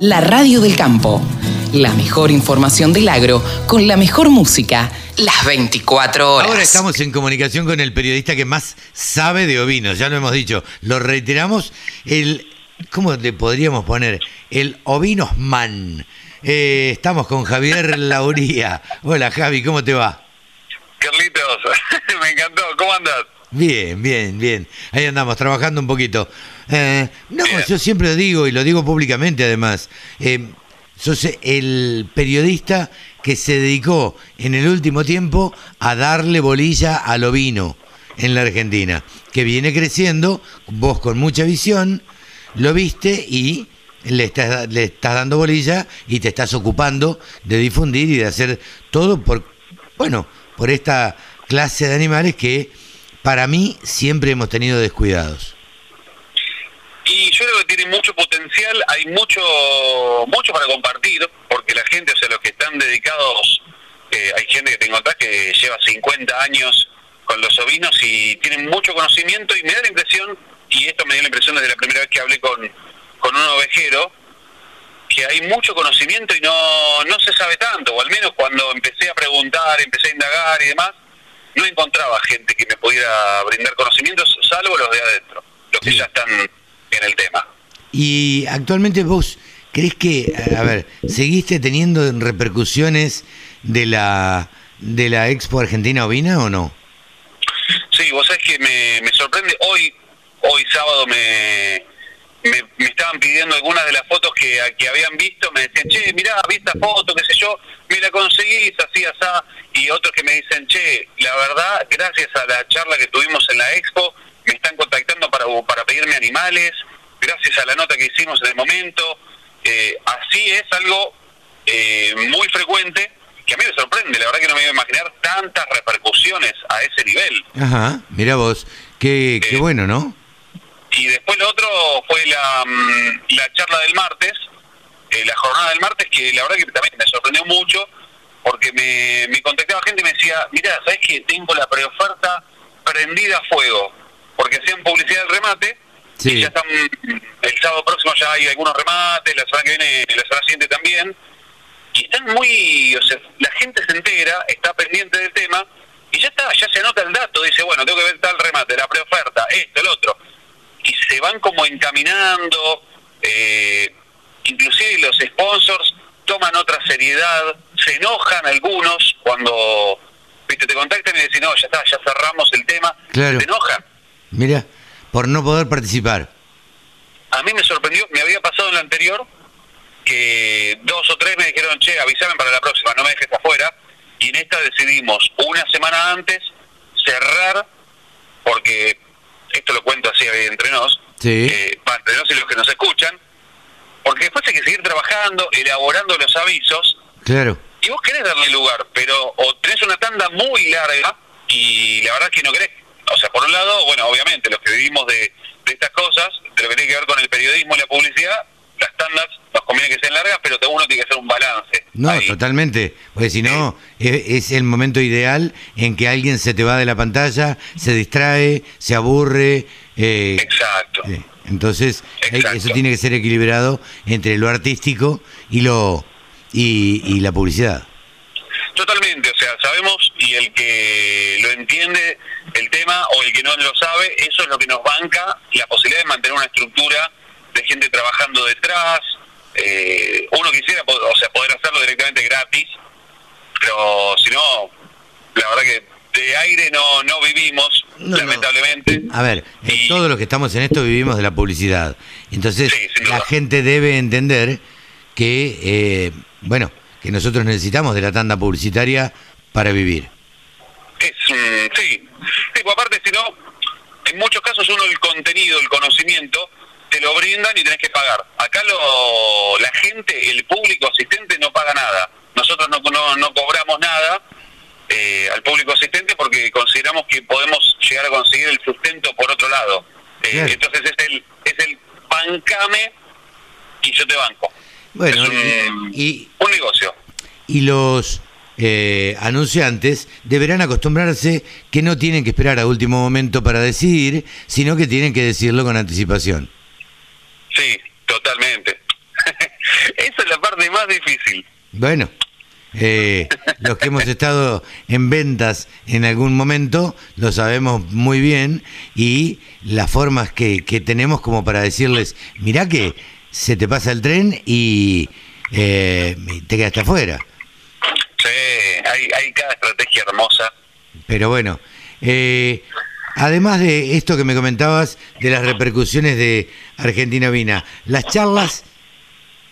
La radio del campo. La mejor información del agro con la mejor música. Las 24 horas. Ahora estamos en comunicación con el periodista que más sabe de ovinos, ya lo hemos dicho. Lo reiteramos, el, ¿cómo le podríamos poner? El ovinosman. Eh, estamos con Javier Lauría. Hola Javi, ¿cómo te va? Carlitos, me encantó. ¿Cómo andas? Bien, bien, bien. Ahí andamos, trabajando un poquito. Eh, no, yo siempre lo digo y lo digo públicamente además. Eh, sos el periodista que se dedicó en el último tiempo a darle bolilla al ovino en la Argentina, que viene creciendo, vos con mucha visión, lo viste y le estás, le estás dando bolilla y te estás ocupando de difundir y de hacer todo por, bueno, por esta clase de animales que para mí siempre hemos tenido descuidados. Y yo creo que tiene mucho potencial, hay mucho mucho para compartir, porque la gente, o sea, los que están dedicados, eh, hay gente que tengo acá que lleva 50 años con los ovinos y tienen mucho conocimiento y me da la impresión, y esto me dio la impresión desde la primera vez que hablé con, con un ovejero, que hay mucho conocimiento y no, no se sabe tanto, o al menos cuando empecé a preguntar, empecé a indagar y demás, no encontraba gente que me pudiera brindar conocimientos, salvo los de adentro, los que ya están en el tema. Y actualmente vos crees que, a ver, seguiste teniendo repercusiones de la de la Expo Argentina Ovina o no? Sí, vos sabés que me, me sorprende, hoy hoy sábado me estaban pidiendo algunas de las fotos que, que habían visto, me decían, che, mirá, vi esta foto, qué sé yo, me la conseguís, así, asá, y otros que me dicen, che, la verdad, gracias a la charla que tuvimos en la Expo, me están contactando para, para pedirme animales, gracias a la nota que hicimos en el momento, eh, así es algo eh, muy frecuente, que a mí me sorprende, la verdad que no me iba a imaginar tantas repercusiones a ese nivel. Ajá, mira vos, qué, qué Eh, bueno, ¿no? Y después lo otro fue la, mm, la charla del martes, eh, la jornada del martes, que la verdad que también me sorprendió mucho, porque me, me contactaba gente y me decía, mira, ¿sabes que tengo la preoferta prendida a fuego? Porque hacían publicidad del remate, Sí. y ya están, el sábado próximo ya hay algunos remates, la semana que viene, la semana siguiente también, y están muy, o sea, la gente se entera, está pendiente del tema, y ya está, ya se anota el dato, dice, bueno, tengo que ver tal remate, la preoferta, esto, el otro, y se van como encaminando, eh, inclusive los sponsors toman otra seriedad, se enojan algunos cuando viste te contactan y dicen, no, ya está, ya cerramos el tema, Claro. se enojan. Mira, por no poder participar. A mí me sorprendió, me había pasado en la anterior que dos o tres me dijeron, che, avísame para la próxima, no me dejes afuera. Y en esta decidimos una semana antes cerrar, porque esto lo cuento así entre nos, Sí. eh, para entre nos y los que nos escuchan, porque después hay que seguir trabajando, elaborando los avisos, Claro. y vos querés darle lugar, pero o tenés una tanda muy larga y la verdad es que no querés. O sea, por un lado, bueno, obviamente, los que vivimos de, de estas cosas, de lo que tiene que ver con el periodismo y la publicidad, las tandas conviene que sean largas, pero uno tiene que hacer un balance. No, ahí. totalmente. Porque si no, es, es el momento ideal en que alguien se te va de la pantalla, se distrae, se aburre. eh, Exacto. eh, entonces, Exacto. eso tiene que ser equilibrado entre lo artístico y lo y, y la publicidad. Totalmente, o sea, sabemos y el que lo entiende el tema o el que no lo sabe, eso es lo que nos banca la posibilidad de mantener una estructura de gente trabajando detrás. Eh, uno quisiera, o sea, poder hacerlo directamente gratis, pero si no, la verdad que de aire no no vivimos, No, no. lamentablemente. A ver, Y- todos los que estamos en esto vivimos de la publicidad. Entonces, Sí, la gente debe entender que, eh, bueno, que nosotros necesitamos de la tanda publicitaria para vivir. Es, mm, sí. Sí, pues aparte, si no, en muchos casos uno el contenido, el conocimiento, te lo brindan y tenés que pagar. Acá lo, la gente, el público asistente no paga nada. Nosotros no, no, no cobramos nada eh, al público asistente porque consideramos que podemos llegar a conseguir el sustento por otro lado. Eh. Entonces es el, es el bancame y yo te banco. Bueno, es un, y, un negocio. y los eh, anunciantes deberán acostumbrarse que no tienen que esperar a último momento para decidir, sino que tienen que decirlo con anticipación. Sí, totalmente. más difícil. Bueno, eh, los que hemos estado en ventas en algún momento lo sabemos muy bien y las formas que, que tenemos como para decirles, mirá que se te pasa el tren y eh, te quedaste afuera. Sí, hay, hay cada estrategia hermosa. Pero bueno, eh, además de esto que me comentabas de las repercusiones de Argentina Vina, las charlas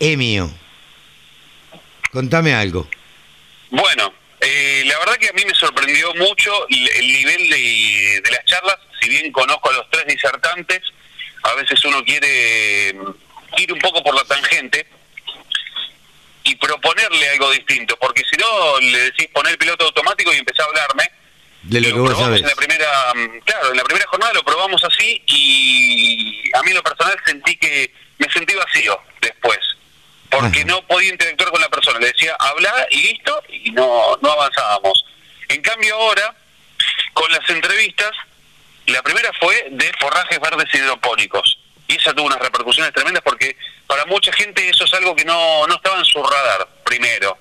Emio. Contame algo. Bueno, eh, la verdad que a mí me sorprendió mucho el, el nivel de, de las charlas, si bien conozco a los tres disertantes, a veces uno quiere ir un poco por la tangente y proponerle algo distinto, porque si no le decís poner piloto automático y empezar a hablarme. De lo que vos sabés. En la primera, mm, claro, en la primera jornada lo probamos así y a mí en lo personal sentí que me sentí vacío después, porque Ajá. no podía interactuar con la persona. Le decía, habla y listo, y no, no avanzábamos. En cambio ahora, con las entrevistas, la primera fue de forrajes verdes hidropónicos. Y esa tuvo unas repercusiones tremendas porque para mucha gente eso es algo que no, no estaba en su radar, primero.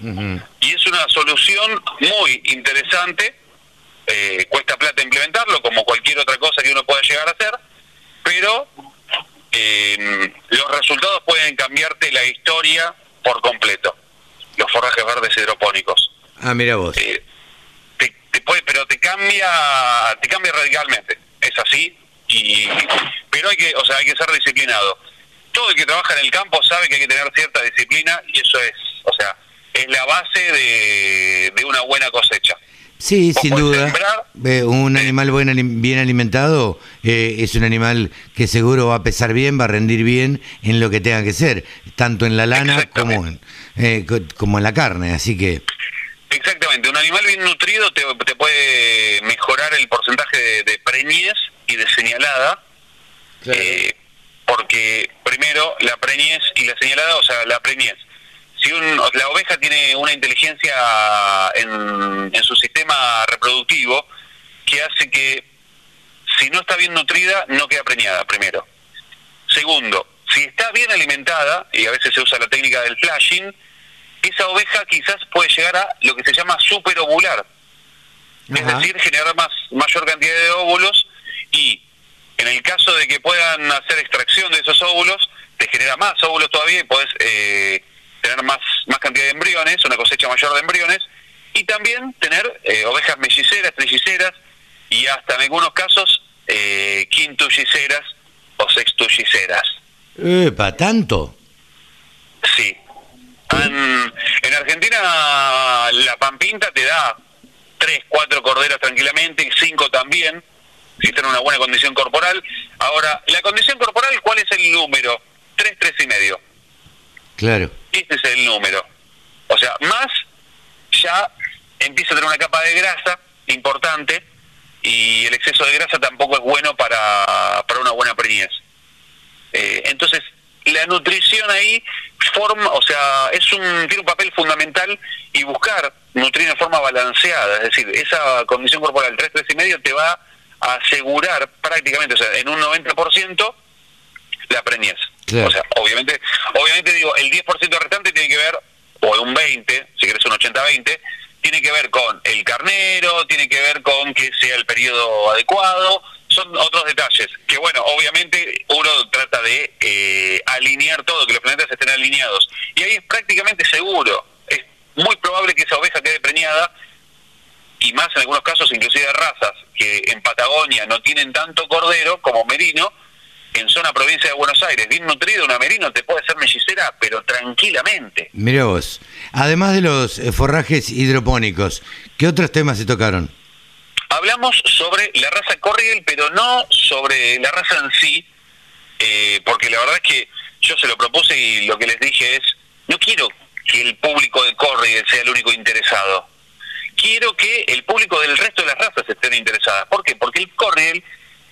Y es una solución muy interesante. eh, cuesta plata implementarlo, como cualquier otra cosa que uno pueda llegar a hacer, pero eh, los resultados pueden cambiarte la historia por completo. Los forrajes verdes hidropónicos. Ah, mira vos. Eh, te, te puede, pero te cambia, te cambia radicalmente. Es así. Y, pero hay que, o sea, hay que ser disciplinado. Todo el que trabaja en el campo sabe que hay que tener cierta disciplina y eso es, o sea, es la base de, de una buena cosecha. Sí, Vos sin duda. sembrar. Eh, un animal buen bien alimentado eh, es un animal que seguro va a pesar bien, va a rendir bien en lo que tenga que ser, tanto en la lana como en, eh, co- como en la carne. Así que, Exactamente, un animal bien nutrido te, te puede mejorar el porcentaje de, de preñez y de señalada, eh, porque primero la preñez y la señalada, o sea, la preñez. Si un, la oveja tiene una inteligencia en, en su sistema reproductivo que hace que si no está bien nutrida no queda preñada, primero. Segundo, si está bien alimentada, y a veces se usa la técnica del flashing, esa oveja quizás puede llegar a lo que se llama superovular, es decir, generar más mayor cantidad de óvulos y en el caso de que puedan hacer extracción de esos óvulos, te genera más óvulos todavía y puedes eh, tener más, más cantidad de embriones, una cosecha mayor de embriones, y también tener eh, ovejas melliceras, trilliceras y hasta en algunos casos eh, quintulliceras o sextulliceras. ¡epa, tanto! Sí. Han- en Argentina la pampinta te da tres, cuatro corderas tranquilamente, cinco también, si están en una buena condición corporal. Ahora, la condición corporal, ¿cuál es el número? Tres, tres y medio. Claro. Este es el número. O sea, más ya empieza a tener una capa de grasa importante y el exceso de grasa tampoco es bueno para, para una buena preñez. Eh, entonces, la nutrición ahí forma, o sea, es un tiene un papel fundamental y buscar nutrir de forma balanceada, es decir, esa condición corporal 3 3 y medio te va a asegurar prácticamente, o sea, en un 90% la preñez. O sea, obviamente, obviamente digo, el 10% restante tiene que ver o un 20, si querés un 80-20, tiene que ver con el carnero, tiene que ver con que sea el periodo adecuado, son otros detalles, que bueno, obviamente uno trata de eh, alinear todo, que los planetas estén alineados, y ahí es prácticamente seguro, es muy probable que esa oveja quede preñada, y más en algunos casos inclusive de razas que en Patagonia no tienen tanto cordero como merino, en zona provincia de Buenos Aires, bien nutrido, una merino te puede ser mellicera, pero tranquilamente. Mira vos. Además de los eh, forrajes hidropónicos, ¿qué otros temas se tocaron? Hablamos sobre la raza Corriel, pero no sobre la raza en sí, eh, porque la verdad es que yo se lo propuse y lo que les dije es, no quiero que el público de Corriel sea el único interesado. Quiero que el público del resto de las razas estén interesadas. ¿Por qué? Porque el Corriel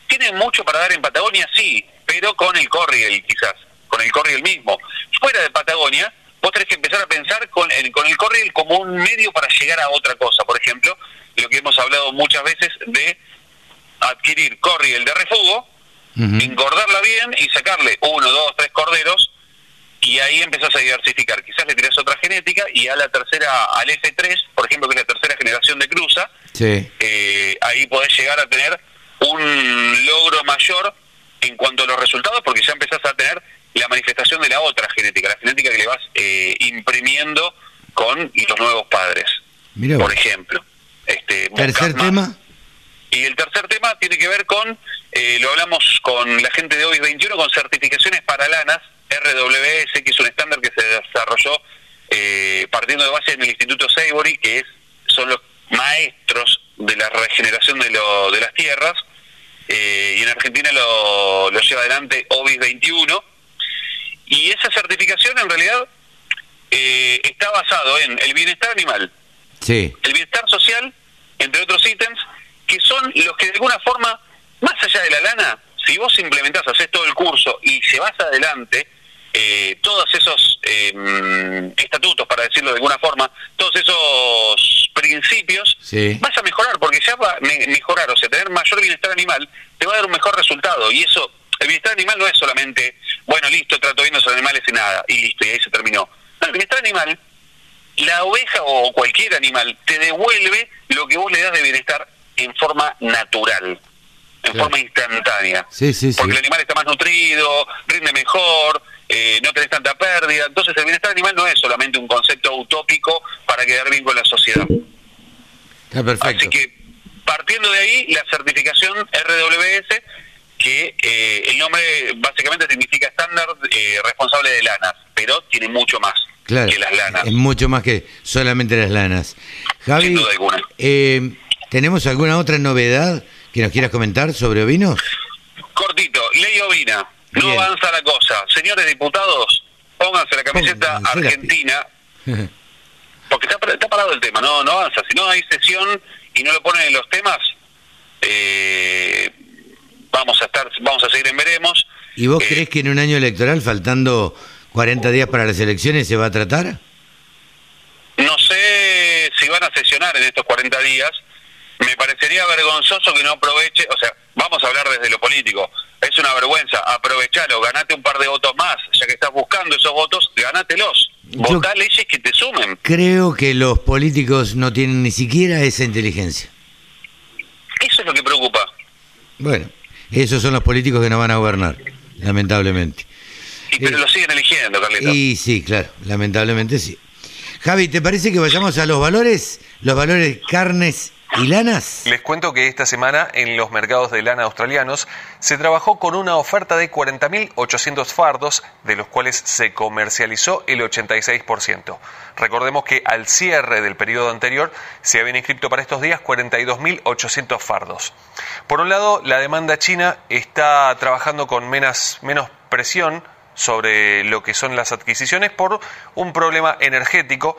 tiene mucho para dar en Patagonia, sí, pero con el Corriel quizás, con el Corriel mismo. Fuera de Patagonia, vos tenés que empezar a pensar con el, con el Corriel como un medio para llegar a otra cosa. Por ejemplo, lo que hemos hablado muchas veces de adquirir Corriel de refugo, engordarla bien y sacarle uno, dos, tres corderos y ahí empezás a diversificar. Quizás le tirás otra genética y a la tercera, al F3, por ejemplo, que es la tercera generación de cruza, eh, ahí podés llegar a tener un logro mayor en cuanto a los resultados porque ya empezás a tener la manifestación de la otra genética, la genética que le vas eh, imprimiendo con los nuevos padres, por ejemplo. Este, ¿Tercer tema? Y el tercer tema tiene que ver con, eh, lo hablamos con la gente de OBIS 21, con certificaciones para lanas, RWS, que es un estándar que se desarrolló eh, partiendo de base en el Instituto Seibory, que es, son los maestros de la regeneración de, lo, de las tierras, eh, y en Argentina lo, lo lleva adelante OBIS 21. Y esa certificación en realidad eh, está basado en el bienestar animal, sí. el bienestar social, entre otros ítems, que son los que de alguna forma, más allá de la lana, si vos implementás, haces todo el curso y llevas adelante eh, todos esos em, estatutos, para decirlo de alguna forma, todos esos principios, vas a mejorar, porque ya va a mejorar, o sea, tener mayor bienestar animal, te va a dar un mejor resultado. Y eso, el bienestar animal no es solamente, bueno, listo, trato bien a los animales y nada, y listo, y ahí se terminó. No, el bienestar animal, la oveja o cualquier animal te devuelve lo que vos le das de bienestar en forma natural, en forma instantánea. Porque el animal está más nutrido, rinde mejor, eh, no tenés tanta pérdida. Entonces el bienestar animal no es solamente un concepto utópico para quedar bien con la sociedad. Así que partiendo de ahí, la certificación RWS, que eh, el nombre básicamente significa estándar eh, responsable de lanas, pero tiene mucho más que las lanas. Es mucho más que solamente las lanas. Javi, Sin duda alguna. ¿Tenemos alguna otra novedad que nos quieras comentar sobre ovinos? Cortito, ley ovina, no avanza la cosa. Señores diputados, pónganse la camiseta argentina, porque está, parado el tema, no, no avanza. Si no hay sesión y no lo ponen en los temas, eh, vamos a estar, vamos a seguir en veremos. ¿Y vos eh, crees que en un año electoral, faltando 40 días para las elecciones, se va a tratar? No sé si van a sesionar en estos 40 días me parecería vergonzoso que no aproveche, o sea, vamos a hablar desde lo político, es una vergüenza, aprovechalo, ganate un par de votos más, ya que estás buscando esos votos, ganátelos, votá leyes que te sumen. Creo que los políticos no tienen ni siquiera esa inteligencia. Eso es lo que preocupa. Bueno, esos son los políticos que no van a gobernar, lamentablemente. Y, pero eh, lo siguen eligiendo, Carlito. Y sí, claro, lamentablemente sí. Javi, ¿te parece que vayamos a los valores? Los valores carnes ¿Y lanas? Les cuento que esta semana en los mercados de lana australianos se trabajó con una oferta de 40.800 fardos, de los cuales se comercializó el 86%. Recordemos que al cierre del periodo anterior se habían inscrito para estos días 42.800 fardos. Por un lado, la demanda china está trabajando con menos, menos presión sobre lo que son las adquisiciones por un problema energético,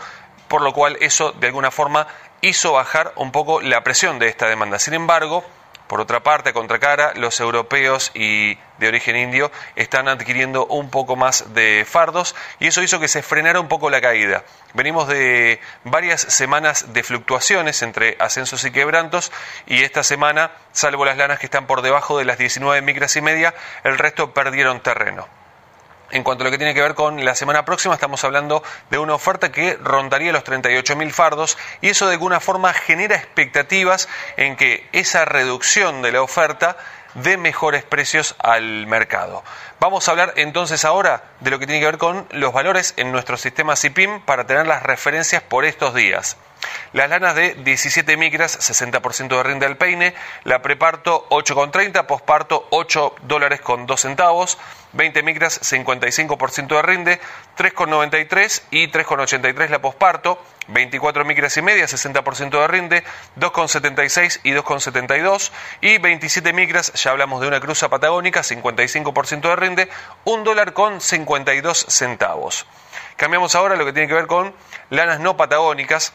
por lo cual eso de alguna forma hizo bajar un poco la presión de esta demanda. Sin embargo, por otra parte, a contracara, los europeos y de origen indio están adquiriendo un poco más de fardos y eso hizo que se frenara un poco la caída. Venimos de varias semanas de fluctuaciones entre ascensos y quebrantos y esta semana, salvo las lanas que están por debajo de las 19 micras y media, el resto perdieron terreno. En cuanto a lo que tiene que ver con la semana próxima, estamos hablando de una oferta que rondaría los 38.000 fardos y eso de alguna forma genera expectativas en que esa reducción de la oferta dé mejores precios al mercado. Vamos a hablar entonces ahora de lo que tiene que ver con los valores en nuestro sistema CIPIM para tener las referencias por estos días. Las lanas de 17 micras, 60% de rinde al peine. La preparto 8,30, posparto 8 dólares con 2 centavos. 20 micras, 55% de rinde. 3,93 y 3,83 la posparto. 24 micras y media, 60% de rinde, 2,76 y 2,72 y 27 micras, ya hablamos de una cruza patagónica, 55% de rinde, 1 dólar con 52 centavos. Cambiamos ahora lo que tiene que ver con lanas no patagónicas,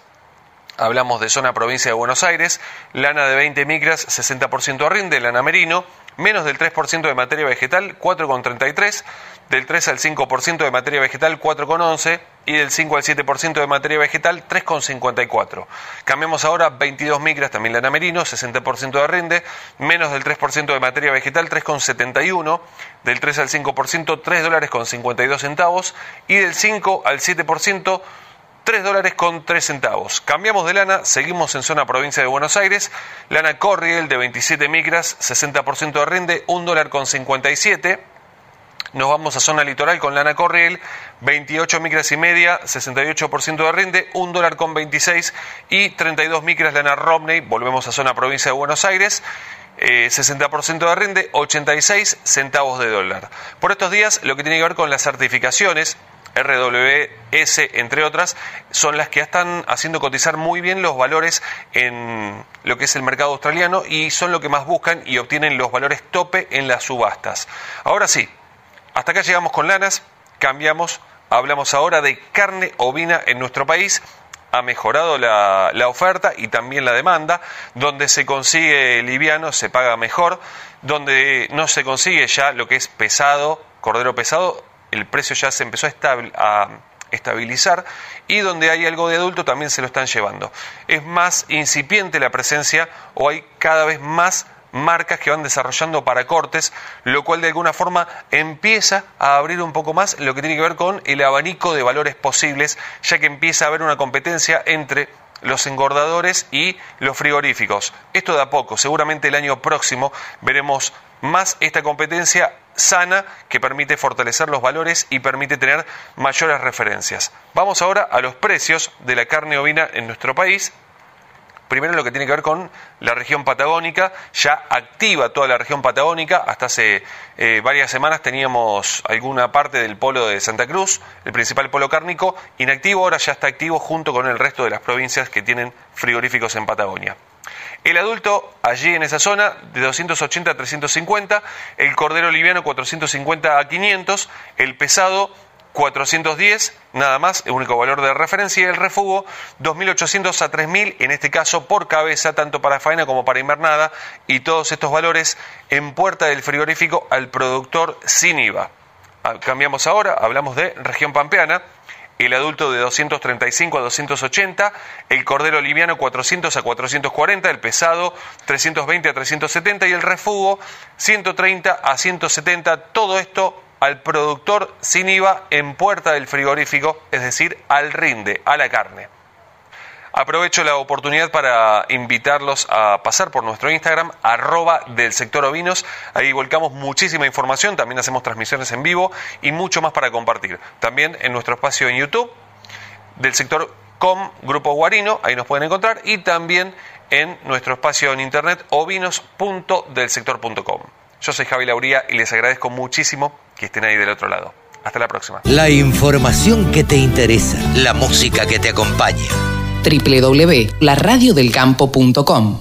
Hablamos de zona provincia de Buenos Aires, lana de 20 micras, 60% de rinde, lana merino, menos del 3% de materia vegetal 4,33, del 3 al 5% de materia vegetal 4,11 y del 5 al 7% de materia vegetal 3,54. Cambiamos ahora 22 micras, también lana merino, 60% de rinde, menos del 3% de materia vegetal 3,71, del 3 al 5% 3 dólares con 52 centavos. Y del 5 al 7% 3 dólares con 3 centavos. Cambiamos de lana, seguimos en zona provincia de Buenos Aires. Lana Corriel de 27 micras, 60% de rinde, 1 dólar con 57. Nos vamos a zona litoral con lana Corriel, 28 micras y media, 68% de rinde, 1 dólar con 26 y 32 micras lana Romney. Volvemos a zona provincia de Buenos Aires. 60% de rinde, 86 centavos de dólar. Por estos días, lo que tiene que ver con las certificaciones, RWS, entre otras, son las que están haciendo cotizar muy bien los valores en lo que es el mercado australiano y son lo que más buscan y obtienen los valores tope en las subastas. Ahora sí, hasta acá llegamos con lanas, cambiamos, hablamos ahora de carne ovina en nuestro país. Ha mejorado la, la oferta y también la demanda. Donde se consigue liviano se paga mejor. Donde no se consigue ya lo que es pesado, cordero pesado, el precio ya se empezó a, estabilizar y donde hay algo de adulto también se lo están llevando. Es más incipiente la presencia o hay cada vez más marcas que van desarrollando para cortes, lo cual de alguna forma empieza a abrir un poco más lo que tiene que ver con el abanico de valores posibles, ya que empieza a haber una competencia entre los engordadores y los frigoríficos. Esto de a poco, seguramente el año próximo veremos más esta competencia sana que permite fortalecer los valores y permite tener mayores referencias. Vamos ahora a los precios de la carne ovina en nuestro país. Primero lo que tiene que ver con la región patagónica, ya activa toda la región patagónica, hasta hace eh, varias semanas teníamos alguna parte del polo de Santa Cruz, el principal polo cárnico, inactivo, ahora ya está activo junto con el resto de las provincias que tienen frigoríficos en Patagonia. El adulto allí en esa zona de 280 a 350, el cordero liviano 450 a 500, el pesado 410, nada más, el único valor de referencia, y el refugo 2.800 a 3.000, en este caso por cabeza, tanto para faena como para invernada, y todos estos valores en puerta del frigorífico al productor sin IVA. Ah, cambiamos ahora, hablamos de región pampeana, el adulto de 235 a 280, el cordero liviano 400 a 440, el pesado 320 a 370 y el refugo 130 a 170, todo esto al productor sin IVA en puerta del frigorífico, es decir, al rinde, a la carne. Aprovecho la oportunidad para invitarlos a pasar por nuestro Instagram, arroba del sector ovinos. Ahí volcamos muchísima información, también hacemos transmisiones en vivo y mucho más para compartir. También en nuestro espacio en YouTube del sector com, Grupo Guarino, ahí nos pueden encontrar, y también en nuestro espacio en internet ovinos.delsector.com. Yo soy Javi Lauría y les agradezco muchísimo que estén ahí del otro lado. Hasta la próxima. La información que te interesa, la música que te acompaña www.laradiodelcampo.com